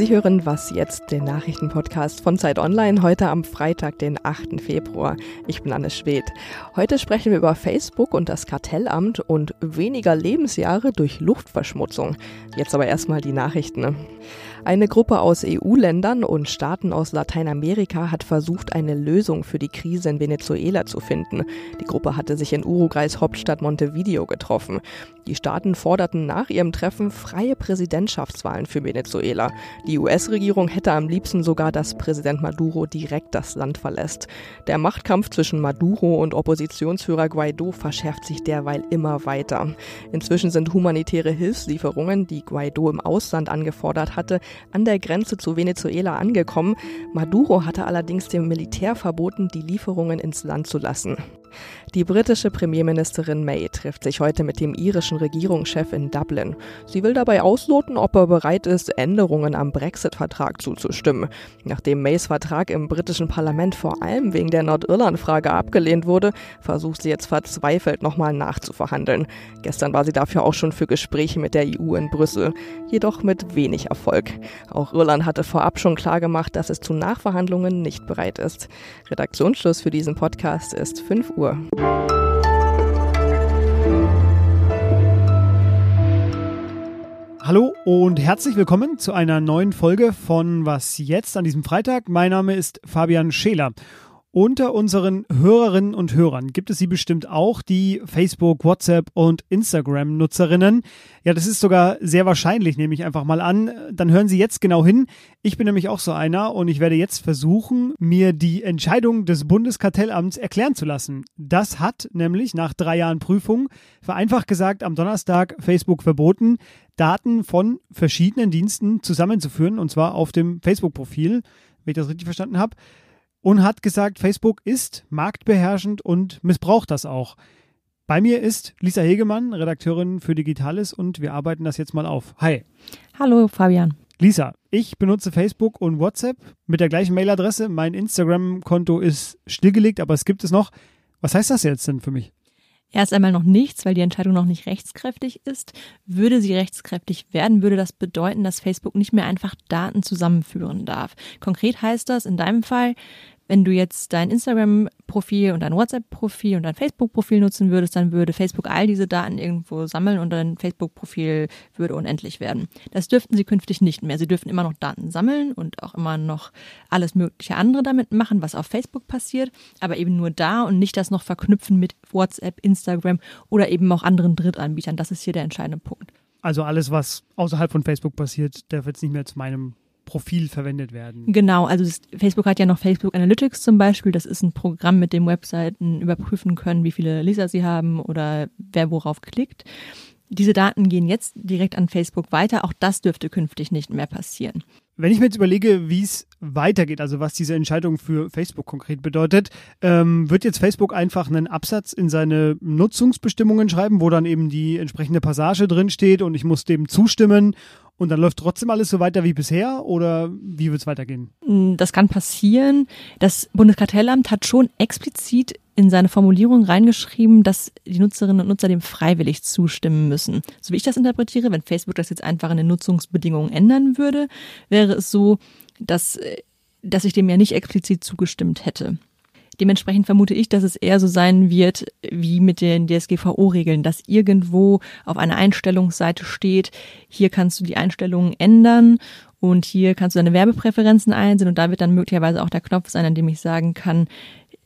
Sie hören Was jetzt, den Nachrichtenpodcast von Zeit Online, heute am Freitag, den 8. Februar. Ich bin Anne Schwedt. Heute sprechen wir über Facebook und das Kartellamt und weniger Lebensjahre durch Luftverschmutzung. Jetzt aber erstmal die Nachrichten. Eine Gruppe aus EU-Ländern und Staaten aus Lateinamerika hat versucht, eine Lösung für die Krise in Venezuela zu finden. Die Gruppe hatte sich in Uruguays Hauptstadt Montevideo getroffen. Die Staaten forderten nach ihrem Treffen freie Präsidentschaftswahlen für Venezuela. Die US-Regierung hätte am liebsten sogar, dass Präsident Maduro direkt das Land verlässt. Der Machtkampf zwischen Maduro und Oppositionsführer Guaido verschärft sich derweil immer weiter. Inzwischen sind humanitäre Hilfslieferungen, die Guaido im Ausland angefordert hatte, an der Grenze zu Venezuela angekommen. Maduro hatte allerdings dem Militär verboten, die Lieferungen ins Land zu lassen. Die britische Premierministerin May trifft sich heute mit dem irischen Regierungschef in Dublin. Sie will dabei ausloten, ob er bereit ist, Änderungen am Brexit-Vertrag zuzustimmen. Nachdem Mays Vertrag im britischen Parlament vor allem wegen der Nordirland-Frage abgelehnt wurde, versucht sie jetzt verzweifelt nochmal nachzuverhandeln. Gestern war sie dafür auch schon für Gespräche mit der EU in Brüssel, jedoch mit wenig Erfolg. Auch Irland hatte vorab schon klargemacht, dass es zu Nachverhandlungen nicht bereit ist. Redaktionsschluss für diesen Podcast ist 5 Uhr. Uhr. Hallo und herzlich willkommen zu einer neuen Folge von Was jetzt an diesem Freitag. Mein Name ist Fabian Scheler unter unseren Hörerinnen und Hörern gibt es sie bestimmt auch, die Facebook, WhatsApp und Instagram-Nutzerinnen. Ja, das ist sogar sehr wahrscheinlich, nehme ich einfach mal an. Dann hören Sie jetzt genau hin. Ich bin nämlich auch so einer und ich werde jetzt versuchen, mir die Entscheidung des Bundeskartellamts erklären zu lassen. Das hat nämlich nach drei Jahren Prüfung vereinfacht gesagt am Donnerstag Facebook verboten, Daten von verschiedenen Diensten zusammenzuführen und zwar auf dem Facebook-Profil, wenn ich das richtig verstanden habe und hat gesagt, Facebook ist marktbeherrschend und missbraucht das auch. Bei mir ist Lisa Hegemann, Redakteurin für Digitales und wir arbeiten das jetzt mal auf. Hi. Hallo Fabian. Lisa, ich benutze Facebook und WhatsApp mit der gleichen Mailadresse. Mein Instagram-Konto ist stillgelegt, aber es gibt es noch. Was heißt das jetzt denn für mich? Erst einmal noch nichts, weil die Entscheidung noch nicht rechtskräftig ist. Würde sie rechtskräftig werden, würde das bedeuten, dass Facebook nicht mehr einfach Daten zusammenführen darf. Konkret heißt das in deinem Fall, wenn du jetzt dein Instagram-Profil und dein WhatsApp-Profil und dein Facebook-Profil nutzen würdest, dann würde Facebook all diese Daten irgendwo sammeln und dein Facebook-Profil würde unendlich werden. Das dürften sie künftig nicht mehr. Sie dürfen immer noch Daten sammeln und auch immer noch alles mögliche andere damit machen, was auf Facebook passiert, aber eben nur da und nicht das noch verknüpfen mit WhatsApp, Instagram oder eben auch anderen Drittanbietern. Das ist hier der entscheidende Punkt. Also alles, was außerhalb von Facebook passiert, darf jetzt nicht mehr zu meinem Profil verwendet werden. Genau, also das, Facebook hat ja noch Facebook Analytics zum Beispiel. Das ist ein Programm, mit dem Webseiten überprüfen können, wie viele Leser sie haben oder wer worauf klickt. Diese Daten gehen jetzt direkt an Facebook weiter. Auch das dürfte künftig nicht mehr passieren. Wenn ich mir jetzt überlege, wie es weitergeht, also was diese Entscheidung für Facebook konkret bedeutet, ähm, wird jetzt Facebook einfach einen Absatz in seine Nutzungsbestimmungen schreiben, wo dann eben die entsprechende Passage drin steht und ich muss dem zustimmen und dann läuft trotzdem alles so weiter wie bisher oder wie wird es weitergehen? Mm, das kann passieren. Das Bundeskartellamt hat schon explizit in seine Formulierung reingeschrieben, dass die Nutzerinnen und Nutzer dem freiwillig zustimmen müssen. So wie ich das interpretiere, wenn Facebook das jetzt einfach in den Nutzungsbedingungen ändern würde, wäre es so, dass, dass ich dem ja nicht explizit zugestimmt hätte. Dementsprechend vermute ich, dass es eher so sein wird wie mit den DSGVO-Regeln, dass irgendwo auf einer Einstellungsseite steht, hier kannst du die Einstellungen ändern und hier kannst du deine Werbepräferenzen einsehen und da wird dann möglicherweise auch der Knopf sein, an dem ich sagen kann,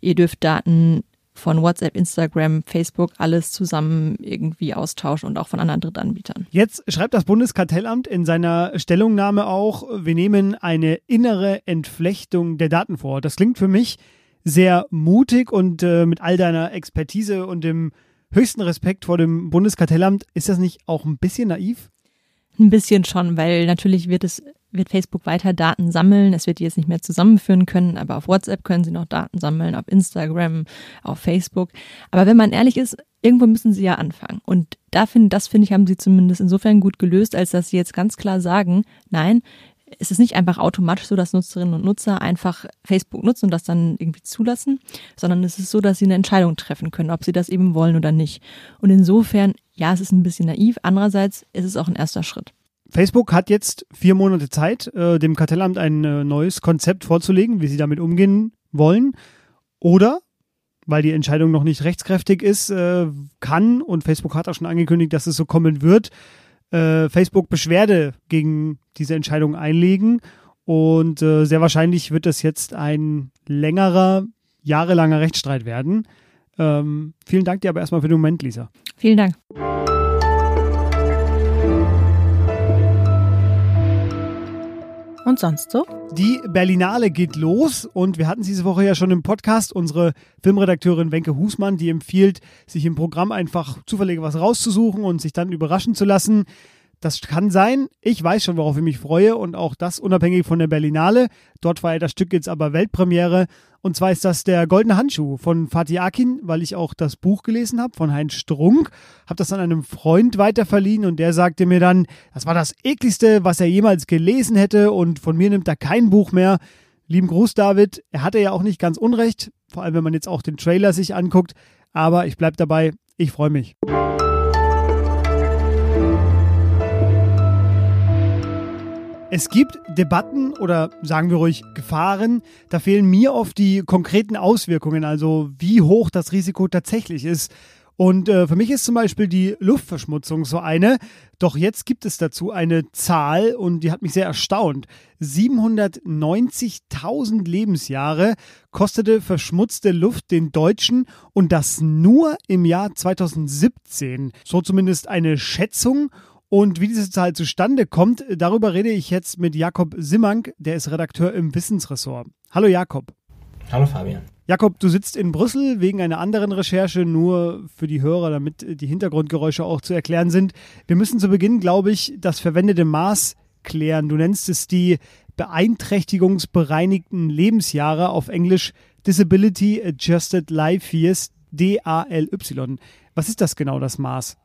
ihr dürft Daten von WhatsApp, Instagram, Facebook alles zusammen irgendwie austauschen und auch von anderen Drittanbietern. Jetzt schreibt das Bundeskartellamt in seiner Stellungnahme auch, wir nehmen eine innere Entflechtung der Daten vor. Das klingt für mich sehr mutig und äh, mit all deiner Expertise und dem höchsten Respekt vor dem Bundeskartellamt, ist das nicht auch ein bisschen naiv? Ein bisschen schon, weil natürlich wird es wird Facebook weiter Daten sammeln. Es wird die jetzt nicht mehr zusammenführen können, aber auf WhatsApp können sie noch Daten sammeln, auf Instagram, auf Facebook. Aber wenn man ehrlich ist, irgendwo müssen sie ja anfangen. Und da finde, das finde ich, haben sie zumindest insofern gut gelöst, als dass sie jetzt ganz klar sagen, nein, es ist nicht einfach automatisch so, dass Nutzerinnen und Nutzer einfach Facebook nutzen und das dann irgendwie zulassen, sondern es ist so, dass sie eine Entscheidung treffen können, ob sie das eben wollen oder nicht. Und insofern, ja, es ist ein bisschen naiv. Andererseits ist es auch ein erster Schritt. Facebook hat jetzt vier Monate Zeit, äh, dem Kartellamt ein äh, neues Konzept vorzulegen, wie sie damit umgehen wollen. Oder, weil die Entscheidung noch nicht rechtskräftig ist, äh, kann, und Facebook hat auch schon angekündigt, dass es so kommen wird, äh, Facebook Beschwerde gegen diese Entscheidung einlegen. Und äh, sehr wahrscheinlich wird das jetzt ein längerer, jahrelanger Rechtsstreit werden. Ähm, vielen Dank dir aber erstmal für den Moment, Lisa. Vielen Dank. Und sonst so? Die Berlinale geht los und wir hatten es diese Woche ja schon im Podcast. Unsere Filmredakteurin Wenke Husmann, die empfiehlt, sich im Programm einfach zufällig was rauszusuchen und sich dann überraschen zu lassen. Das kann sein. Ich weiß schon, worauf ich mich freue und auch das unabhängig von der Berlinale. Dort war ja das Stück jetzt aber Weltpremiere. Und zwar ist das der Goldene Handschuh von Fatih Akin, weil ich auch das Buch gelesen habe von Heinz Strunk. Habe das an einem Freund weiterverliehen und der sagte mir dann, das war das ekligste, was er jemals gelesen hätte und von mir nimmt er kein Buch mehr. Lieben Gruß, David. Er hatte ja auch nicht ganz unrecht, vor allem wenn man jetzt auch den Trailer sich anguckt. Aber ich bleibe dabei. Ich freue mich. Es gibt Debatten oder sagen wir ruhig Gefahren. Da fehlen mir oft die konkreten Auswirkungen, also wie hoch das Risiko tatsächlich ist. Und äh, für mich ist zum Beispiel die Luftverschmutzung so eine. Doch jetzt gibt es dazu eine Zahl und die hat mich sehr erstaunt. 790.000 Lebensjahre kostete verschmutzte Luft den Deutschen und das nur im Jahr 2017. So zumindest eine Schätzung. Und wie diese Zahl zustande kommt, darüber rede ich jetzt mit Jakob Simmank, der ist Redakteur im Wissensressort. Hallo Jakob. Hallo Fabian. Jakob, du sitzt in Brüssel wegen einer anderen Recherche, nur für die Hörer, damit die Hintergrundgeräusche auch zu erklären sind. Wir müssen zu Beginn, glaube ich, das verwendete Maß klären. Du nennst es die beeinträchtigungsbereinigten Lebensjahre auf Englisch Disability Adjusted Life Years, DALY. Was ist das genau, das Maß?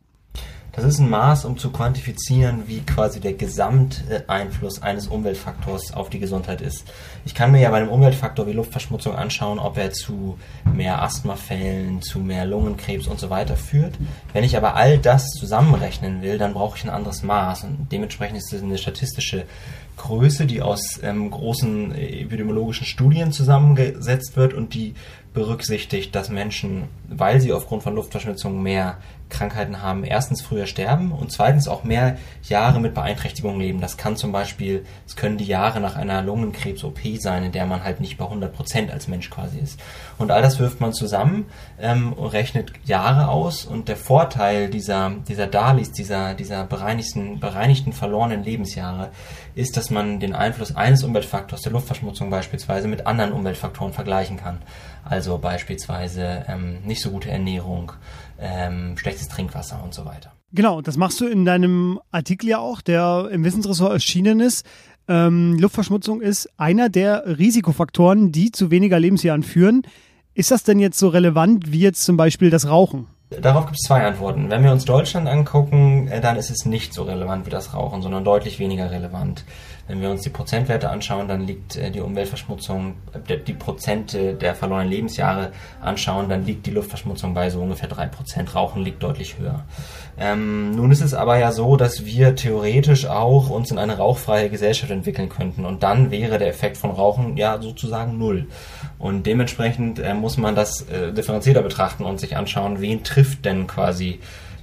Das ist ein Maß, um zu quantifizieren, wie quasi der Gesamteinfluss eines Umweltfaktors auf die Gesundheit ist. Ich kann mir ja bei einem Umweltfaktor wie Luftverschmutzung anschauen, ob er zu mehr Asthmafällen, zu mehr Lungenkrebs und so weiter führt. Wenn ich aber all das zusammenrechnen will, dann brauche ich ein anderes Maß und dementsprechend ist es eine statistische Größe, die aus ähm, großen epidemiologischen Studien zusammengesetzt wird und die berücksichtigt, dass Menschen, weil sie aufgrund von Luftverschmutzung mehr Krankheiten haben, erstens früher sterben und zweitens auch mehr Jahre mit Beeinträchtigungen leben. Das kann zum Beispiel, es können die Jahre nach einer Lungenkrebs-OP sein, in der man halt nicht bei 100 Prozent als Mensch quasi ist. Und all das wirft man zusammen ähm, und rechnet Jahre aus und der Vorteil dieser, dieser DALIs, dieser, dieser bereinigten, bereinigten verlorenen Lebensjahre, ist, dass man den Einfluss eines Umweltfaktors, der Luftverschmutzung beispielsweise, mit anderen Umweltfaktoren vergleichen kann. Also beispielsweise ähm, nicht so gute Ernährung, ähm, schlechtes Trinkwasser und so weiter. Genau, das machst du in deinem Artikel ja auch, der im Wissensressort erschienen ist. Ähm, Luftverschmutzung ist einer der Risikofaktoren, die zu weniger Lebensjahren führen. Ist das denn jetzt so relevant wie jetzt zum Beispiel das Rauchen? Darauf gibt es zwei Antworten. Wenn wir uns Deutschland angucken, äh, dann ist es nicht so relevant wie das Rauchen, sondern deutlich weniger relevant. Wenn wir uns die Prozentwerte anschauen, dann liegt äh, die Umweltverschmutzung, äh, die Prozente der verlorenen Lebensjahre anschauen, dann liegt die Luftverschmutzung bei so ungefähr drei Prozent. Rauchen liegt deutlich höher. Ähm, nun ist es aber ja so, dass wir theoretisch auch uns in eine rauchfreie Gesellschaft entwickeln könnten und dann wäre der Effekt von Rauchen ja sozusagen null. Und dementsprechend äh, muss man das äh, differenzierter betrachten und sich anschauen, wen trifft denn quasi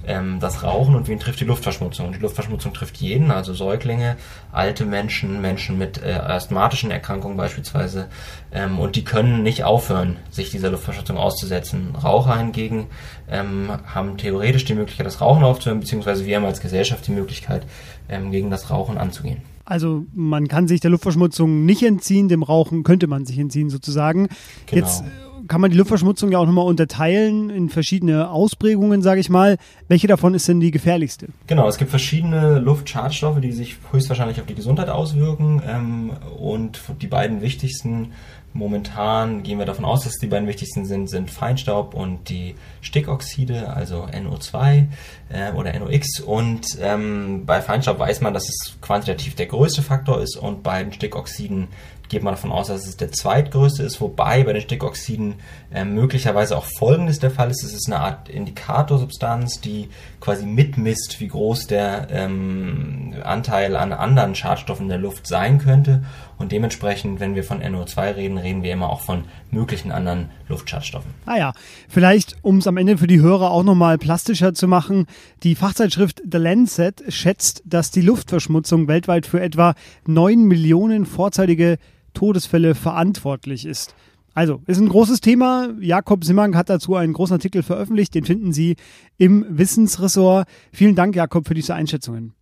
ähm, das Rauchen und wen trifft die Luftverschmutzung. Und die Luftverschmutzung trifft jeden, also Säuglinge, alte Menschen, Menschen mit äh, asthmatischen Erkrankungen beispielsweise. Ähm, und die können nicht aufhören, sich dieser Luftverschmutzung auszusetzen. Raucher hingegen ähm, haben theoretisch die Möglichkeit, das Rauchen aufzuhören, beziehungsweise wir haben als Gesellschaft die Möglichkeit, ähm, gegen das Rauchen anzugehen. Also man kann sich der Luftverschmutzung nicht entziehen, dem Rauchen könnte man sich entziehen sozusagen. Genau. Jetzt kann man die Luftverschmutzung ja auch nochmal unterteilen in verschiedene Ausprägungen, sage ich mal. Welche davon ist denn die gefährlichste? Genau, es gibt verschiedene Luftschadstoffe, die sich höchstwahrscheinlich auf die Gesundheit auswirken. Ähm, und die beiden wichtigsten Momentan gehen wir davon aus, dass die beiden wichtigsten sind, sind Feinstaub und die Stickoxide, also NO2 äh, oder NOx. Und ähm, bei Feinstaub weiß man, dass es quantitativ der größte Faktor ist und bei den Stickoxiden geht man davon aus, dass es der zweitgrößte ist, wobei bei den Stickoxiden äh, möglicherweise auch Folgendes der Fall ist. Es ist eine Art Indikatorsubstanz, die quasi mitmisst, wie groß der ähm, Anteil an anderen Schadstoffen der Luft sein könnte. Und dementsprechend, wenn wir von NO2 reden, reden wir immer auch von möglichen anderen Luftschadstoffen. Ah ja, vielleicht, um es am Ende für die Hörer auch nochmal plastischer zu machen, die Fachzeitschrift The Lancet schätzt, dass die Luftverschmutzung weltweit für etwa 9 Millionen vorzeitige Todesfälle verantwortlich ist. Also, ist ein großes Thema. Jakob Simmank hat dazu einen großen Artikel veröffentlicht. Den finden Sie im Wissensressort. Vielen Dank, Jakob, für diese Einschätzungen.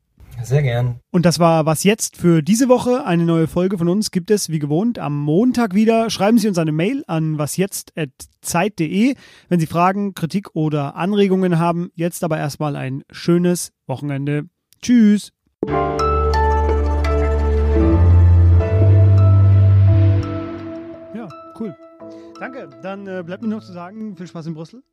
Sehr gern. Und das war was jetzt für diese Woche. Eine neue Folge von uns gibt es wie gewohnt am Montag wieder. Schreiben Sie uns eine Mail an wasjetzt.zeit.de, wenn Sie Fragen, Kritik oder Anregungen haben. Jetzt aber erstmal ein schönes Wochenende. Tschüss. Danke. Dann äh, bleibt mir noch zu sagen, viel Spaß in Brüssel.